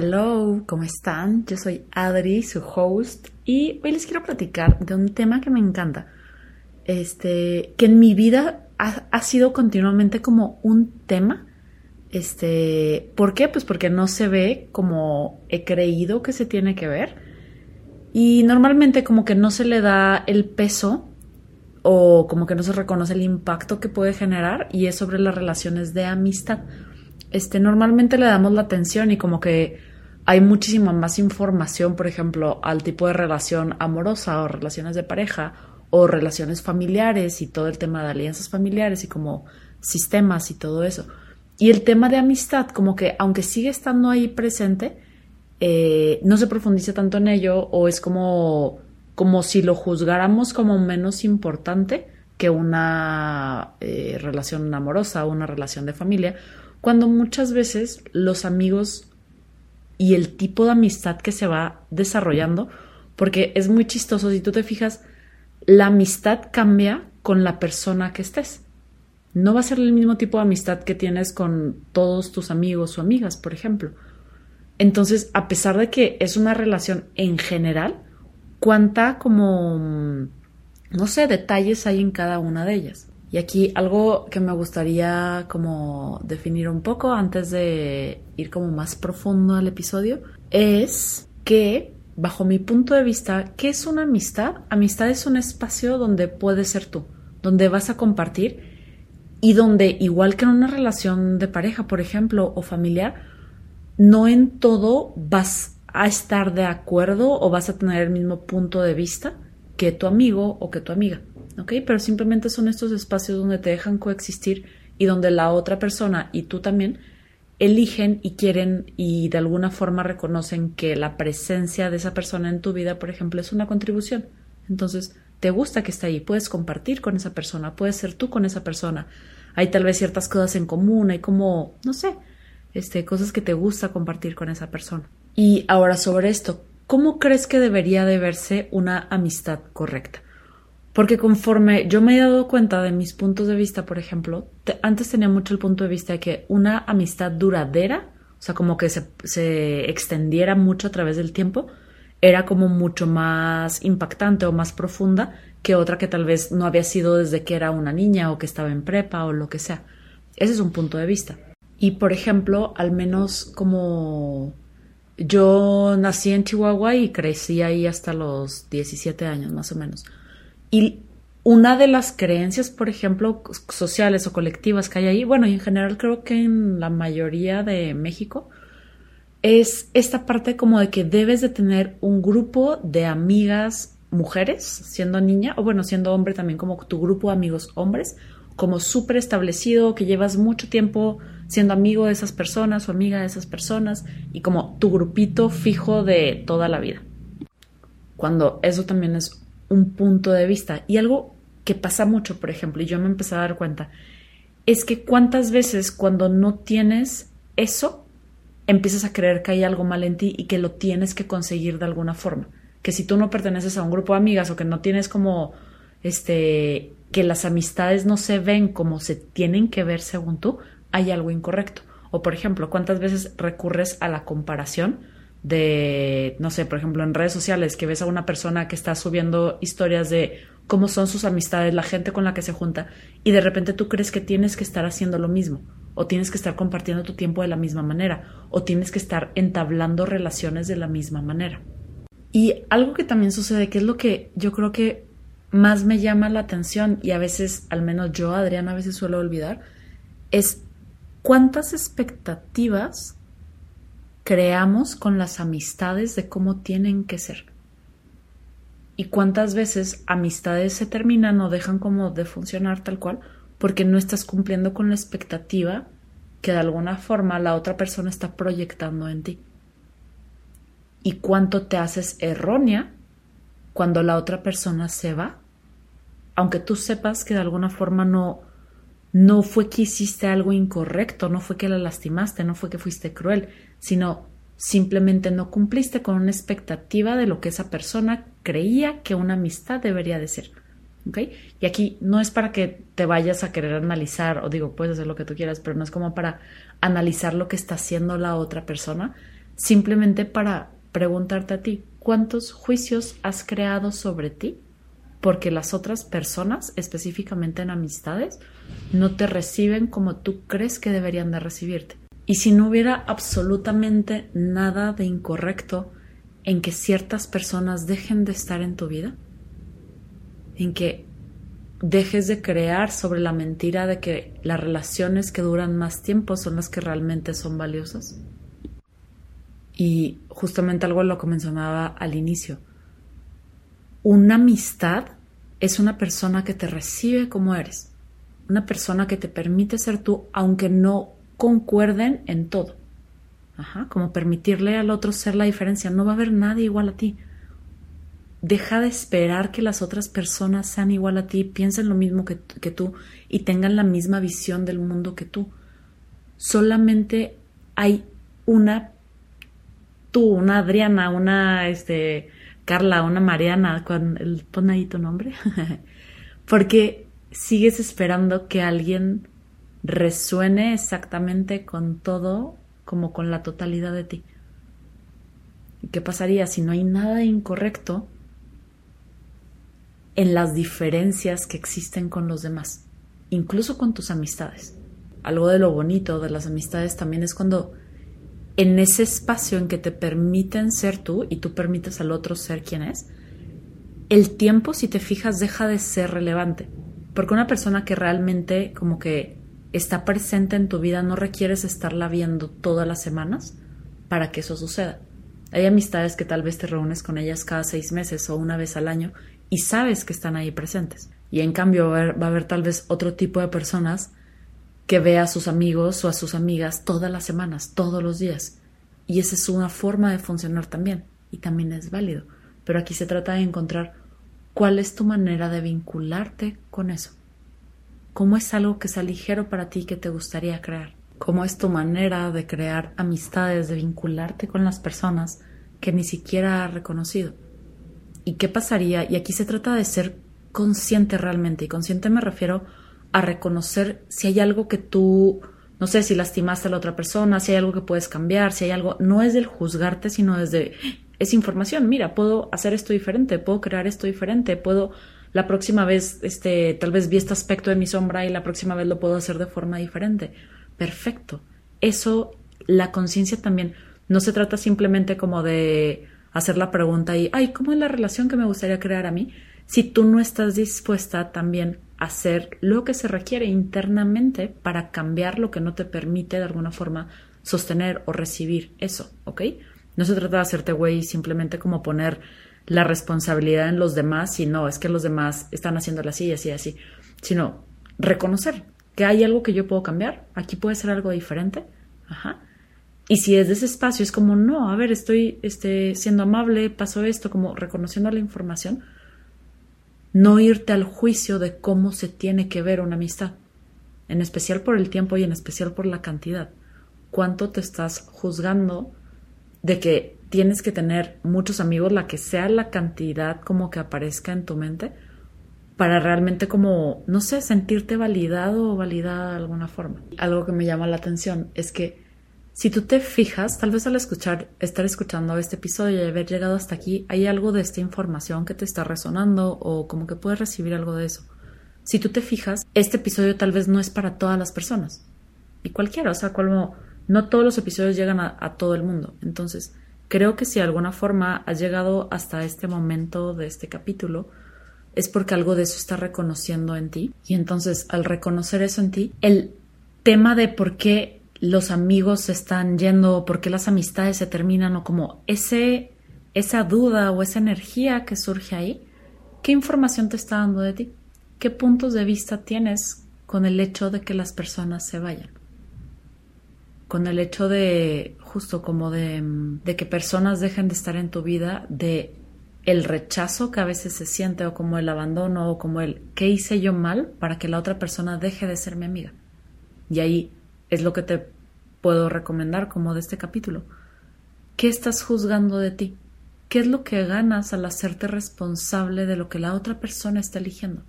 Hello, ¿cómo están? Yo soy Adri, su host, y hoy les quiero platicar de un tema que me encanta. Este, que en mi vida ha, ha sido continuamente como un tema. Este, ¿por qué? Pues porque no se ve como he creído que se tiene que ver. Y normalmente como que no se le da el peso o como que no se reconoce el impacto que puede generar y es sobre las relaciones de amistad este, normalmente le damos la atención y como que hay muchísima más información, por ejemplo, al tipo de relación amorosa o relaciones de pareja o relaciones familiares y todo el tema de alianzas familiares y como sistemas y todo eso. Y el tema de amistad, como que aunque sigue estando ahí presente, eh, no se profundiza tanto en ello o es como, como si lo juzgáramos como menos importante que una eh, relación amorosa o una relación de familia cuando muchas veces los amigos y el tipo de amistad que se va desarrollando, porque es muy chistoso, si tú te fijas, la amistad cambia con la persona que estés. No va a ser el mismo tipo de amistad que tienes con todos tus amigos o amigas, por ejemplo. Entonces, a pesar de que es una relación en general, cuánta como, no sé, detalles hay en cada una de ellas. Y aquí algo que me gustaría como definir un poco antes de ir como más profundo al episodio es que bajo mi punto de vista, ¿qué es una amistad? Amistad es un espacio donde puedes ser tú, donde vas a compartir y donde igual que en una relación de pareja, por ejemplo, o familiar, no en todo vas a estar de acuerdo o vas a tener el mismo punto de vista que tu amigo o que tu amiga. ¿Ok? Pero simplemente son estos espacios donde te dejan coexistir y donde la otra persona y tú también eligen y quieren y de alguna forma reconocen que la presencia de esa persona en tu vida, por ejemplo, es una contribución. Entonces, te gusta que esté ahí, puedes compartir con esa persona, puedes ser tú con esa persona. Hay tal vez ciertas cosas en común, hay como, no sé, este, cosas que te gusta compartir con esa persona. Y ahora sobre esto, ¿cómo crees que debería de verse una amistad correcta? Porque conforme yo me he dado cuenta de mis puntos de vista, por ejemplo, antes tenía mucho el punto de vista de que una amistad duradera, o sea, como que se, se extendiera mucho a través del tiempo, era como mucho más impactante o más profunda que otra que tal vez no había sido desde que era una niña o que estaba en prepa o lo que sea. Ese es un punto de vista. Y por ejemplo, al menos como yo nací en Chihuahua y crecí ahí hasta los 17 años más o menos. Y una de las creencias, por ejemplo, sociales o colectivas que hay ahí, bueno, y en general creo que en la mayoría de México, es esta parte como de que debes de tener un grupo de amigas mujeres, siendo niña, o bueno, siendo hombre también, como tu grupo de amigos hombres, como súper establecido, que llevas mucho tiempo siendo amigo de esas personas o amiga de esas personas, y como tu grupito fijo de toda la vida. Cuando eso también es un punto de vista. Y algo que pasa mucho, por ejemplo, y yo me empecé a dar cuenta, es que cuántas veces cuando no tienes eso, empiezas a creer que hay algo mal en ti y que lo tienes que conseguir de alguna forma. Que si tú no perteneces a un grupo de amigas o que no tienes como, este, que las amistades no se ven como se tienen que ver según tú, hay algo incorrecto. O por ejemplo, cuántas veces recurres a la comparación de, no sé, por ejemplo, en redes sociales, que ves a una persona que está subiendo historias de cómo son sus amistades, la gente con la que se junta, y de repente tú crees que tienes que estar haciendo lo mismo, o tienes que estar compartiendo tu tiempo de la misma manera, o tienes que estar entablando relaciones de la misma manera. Y algo que también sucede, que es lo que yo creo que más me llama la atención, y a veces, al menos yo, Adriana, a veces suelo olvidar, es cuántas expectativas creamos con las amistades de cómo tienen que ser. Y cuántas veces amistades se terminan o dejan como de funcionar tal cual porque no estás cumpliendo con la expectativa que de alguna forma la otra persona está proyectando en ti. Y cuánto te haces errónea cuando la otra persona se va, aunque tú sepas que de alguna forma no no fue que hiciste algo incorrecto, no fue que la lastimaste, no fue que fuiste cruel, sino simplemente no cumpliste con una expectativa de lo que esa persona creía que una amistad debería de ser. ¿Okay? Y aquí no es para que te vayas a querer analizar, o digo, puedes hacer lo que tú quieras, pero no es como para analizar lo que está haciendo la otra persona, simplemente para preguntarte a ti, ¿cuántos juicios has creado sobre ti? Porque las otras personas, específicamente en amistades, no te reciben como tú crees que deberían de recibirte. Y si no hubiera absolutamente nada de incorrecto en que ciertas personas dejen de estar en tu vida, en que dejes de crear sobre la mentira de que las relaciones que duran más tiempo son las que realmente son valiosas. Y justamente algo lo que mencionaba al inicio. Una amistad es una persona que te recibe como eres, una persona que te permite ser tú aunque no concuerden en todo. Ajá, como permitirle al otro ser la diferencia. No va a haber nadie igual a ti. Deja de esperar que las otras personas sean igual a ti, piensen lo mismo que, que tú y tengan la misma visión del mundo que tú. Solamente hay una tú, una Adriana, una este, Carla, una Mariana, con pon ahí tu nombre, porque sigues esperando que alguien resuene exactamente con todo como con la totalidad de ti. ¿Qué pasaría si no hay nada incorrecto en las diferencias que existen con los demás, incluso con tus amistades? Algo de lo bonito de las amistades también es cuando en ese espacio en que te permiten ser tú y tú permites al otro ser quien es, el tiempo, si te fijas, deja de ser relevante. Porque una persona que realmente como que está presente en tu vida, no requieres estarla viendo todas las semanas para que eso suceda. Hay amistades que tal vez te reúnes con ellas cada seis meses o una vez al año y sabes que están ahí presentes. Y en cambio va a haber, tal vez otro tipo de personas que ve a sus amigos o a sus amigas todas las semanas, todos los días. Y esa es una forma de funcionar también. Y también es válido. Pero aquí se trata de encontrar cuál es tu manera de vincularte con eso. ¿Cómo es algo que sea ligero para ti que te gustaría crear? ¿Cómo es tu manera de crear amistades, de vincularte con las personas que ni siquiera has reconocido? ¿Y qué pasaría? Y aquí se trata de ser consciente realmente. Y consciente me refiero reconocer si hay algo que tú, no sé, si lastimaste a la otra persona, si hay algo que puedes cambiar, si hay algo, no es del juzgarte, sino desde, es información, mira, puedo hacer esto diferente, puedo crear esto diferente, puedo la próxima vez, este, tal vez vi este aspecto de mi sombra y la próxima vez lo puedo hacer de forma diferente. Perfecto. Eso, la conciencia también, no se trata simplemente como de hacer la pregunta y, ay, ¿cómo es la relación que me gustaría crear a mí? Si tú no estás dispuesta también a hacer lo que se requiere internamente para cambiar lo que no te permite de alguna forma sostener o recibir eso, ¿ok? No se trata de hacerte güey simplemente como poner la responsabilidad en los demás, y no, es que los demás están haciéndolo así, así, así, sino reconocer que hay algo que yo puedo cambiar, aquí puede ser algo diferente, ajá. Y si es de ese espacio, es como, no, a ver, estoy este, siendo amable, pasó esto, como reconociendo la información, no irte al juicio de cómo se tiene que ver una amistad, en especial por el tiempo y en especial por la cantidad. ¿Cuánto te estás juzgando de que tienes que tener muchos amigos, la que sea la cantidad como que aparezca en tu mente, para realmente como, no sé, sentirte validado o validada de alguna forma. Algo que me llama la atención es que si tú te fijas, tal vez al escuchar, estar escuchando este episodio y haber llegado hasta aquí, hay algo de esta información que te está resonando o como que puedes recibir algo de eso. Si tú te fijas, este episodio tal vez no es para todas las personas. Y cualquiera, o sea, como no todos los episodios llegan a, a todo el mundo. Entonces, Creo que si de alguna forma has llegado hasta este momento de este capítulo, es porque algo de eso está reconociendo en ti. Y entonces, al reconocer eso en ti, el tema de por qué los amigos se están yendo por qué las amistades se terminan o como ese, esa duda o esa energía que surge ahí, ¿qué información te está dando de ti? ¿Qué puntos de vista tienes con el hecho de que las personas se vayan? con el hecho de, justo como de, de que personas dejen de estar en tu vida, de el rechazo que a veces se siente o como el abandono o como el ¿qué hice yo mal para que la otra persona deje de ser mi amiga? Y ahí es lo que te puedo recomendar como de este capítulo. ¿Qué estás juzgando de ti? ¿Qué es lo que ganas al hacerte responsable de lo que la otra persona está eligiendo?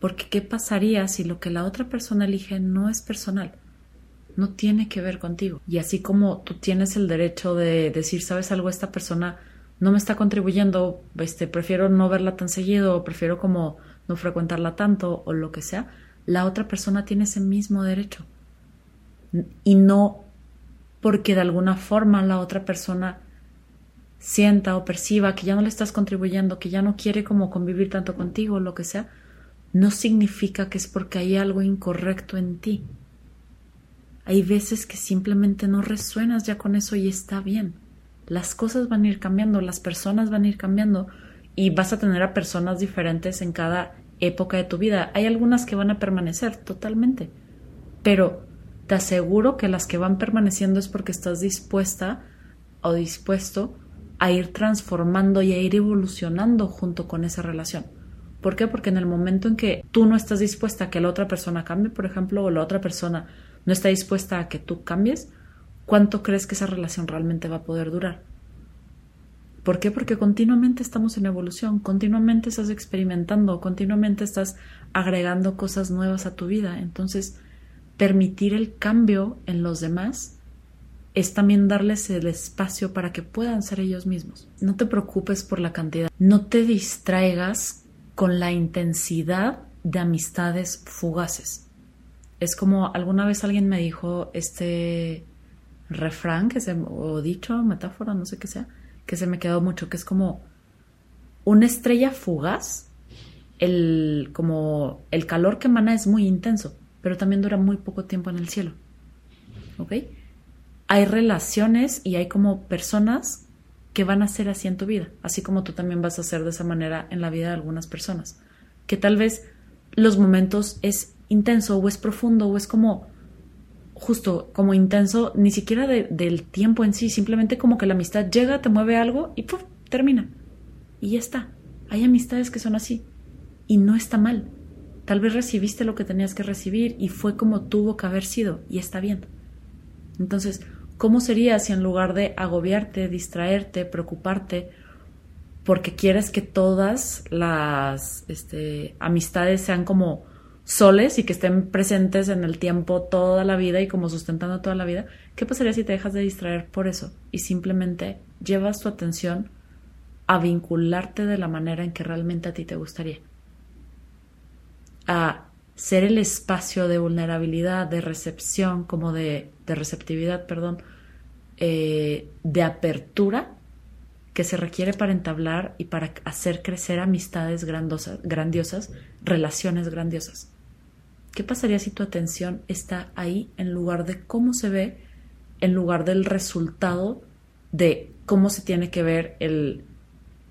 Porque ¿qué pasaría si lo que la otra persona elige no es personal? no tiene que ver contigo. Y así como tú tienes el derecho de decir, ¿sabes algo? Esta persona no me está contribuyendo, este, prefiero no verla tan seguido, prefiero como no frecuentarla tanto, o lo que sea, la otra persona tiene ese mismo derecho. Y no porque de alguna forma la otra persona sienta o perciba que ya no le estás contribuyendo, que ya no quiere como convivir tanto contigo, lo que sea, no significa que es porque hay algo incorrecto en ti. Hay veces que simplemente no resuenas ya con eso y está bien. Las cosas van a ir cambiando, las personas van a ir cambiando y vas a tener a personas diferentes en cada época de tu vida. Hay algunas que van a permanecer totalmente, pero te aseguro que las que van permaneciendo es porque estás dispuesta o dispuesto a ir transformando y a ir evolucionando junto con esa relación. ¿Por qué? Porque en el momento en que tú no estás dispuesta a que la otra persona cambie, por ejemplo, o la otra persona no está dispuesta a que tú cambies, ¿cuánto crees que esa relación realmente va a poder durar? ¿Por qué? Porque continuamente estamos en evolución, continuamente estás experimentando, continuamente estás agregando cosas nuevas a tu vida. Entonces, permitir el cambio en los demás es también darles el espacio para que puedan ser ellos mismos. No te preocupes por la cantidad, no te distraigas con la intensidad de amistades fugaces. Es como alguna vez alguien me dijo este refrán que se, o dicho, metáfora, no sé qué sea, que se me quedó mucho, que es como una estrella fugaz, el, como el calor que emana es muy intenso, pero también dura muy poco tiempo en el cielo. ¿Ok? Hay relaciones y hay como personas que van a ser así en tu vida, así como tú también vas a ser de esa manera en la vida de algunas personas, que tal vez los momentos es intenso o es profundo o es como justo como intenso, ni siquiera del tiempo en sí, simplemente como que la amistad llega, te mueve algo y ¡puf! termina. Y ya está. Hay amistades que son así y no está mal. Tal vez recibiste lo que tenías que recibir y fue como tuvo que haber sido y está bien. Entonces, ¿Cómo sería si en lugar de agobiarte, distraerte, preocuparte, porque quieres que todas las este, amistades sean como soles y que estén presentes en el tiempo toda la vida y como sustentando toda la vida, ¿qué pasaría si te dejas de distraer por eso y simplemente llevas tu atención a vincularte de la manera en que realmente a ti te gustaría? A ser el espacio de vulnerabilidad, de recepción, como de, de receptividad, perdón, eh, de apertura que se requiere para entablar y para hacer crecer amistades grandiosas, relaciones grandiosas. ¿Qué pasaría si tu atención está ahí en lugar de cómo se ve, en lugar del resultado de cómo se tiene que ver el,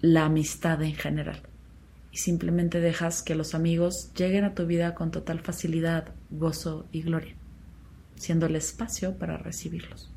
la amistad en general? y simplemente dejas que los amigos lleguen a tu vida con total facilidad, gozo y gloria, siendo el espacio para recibirlos.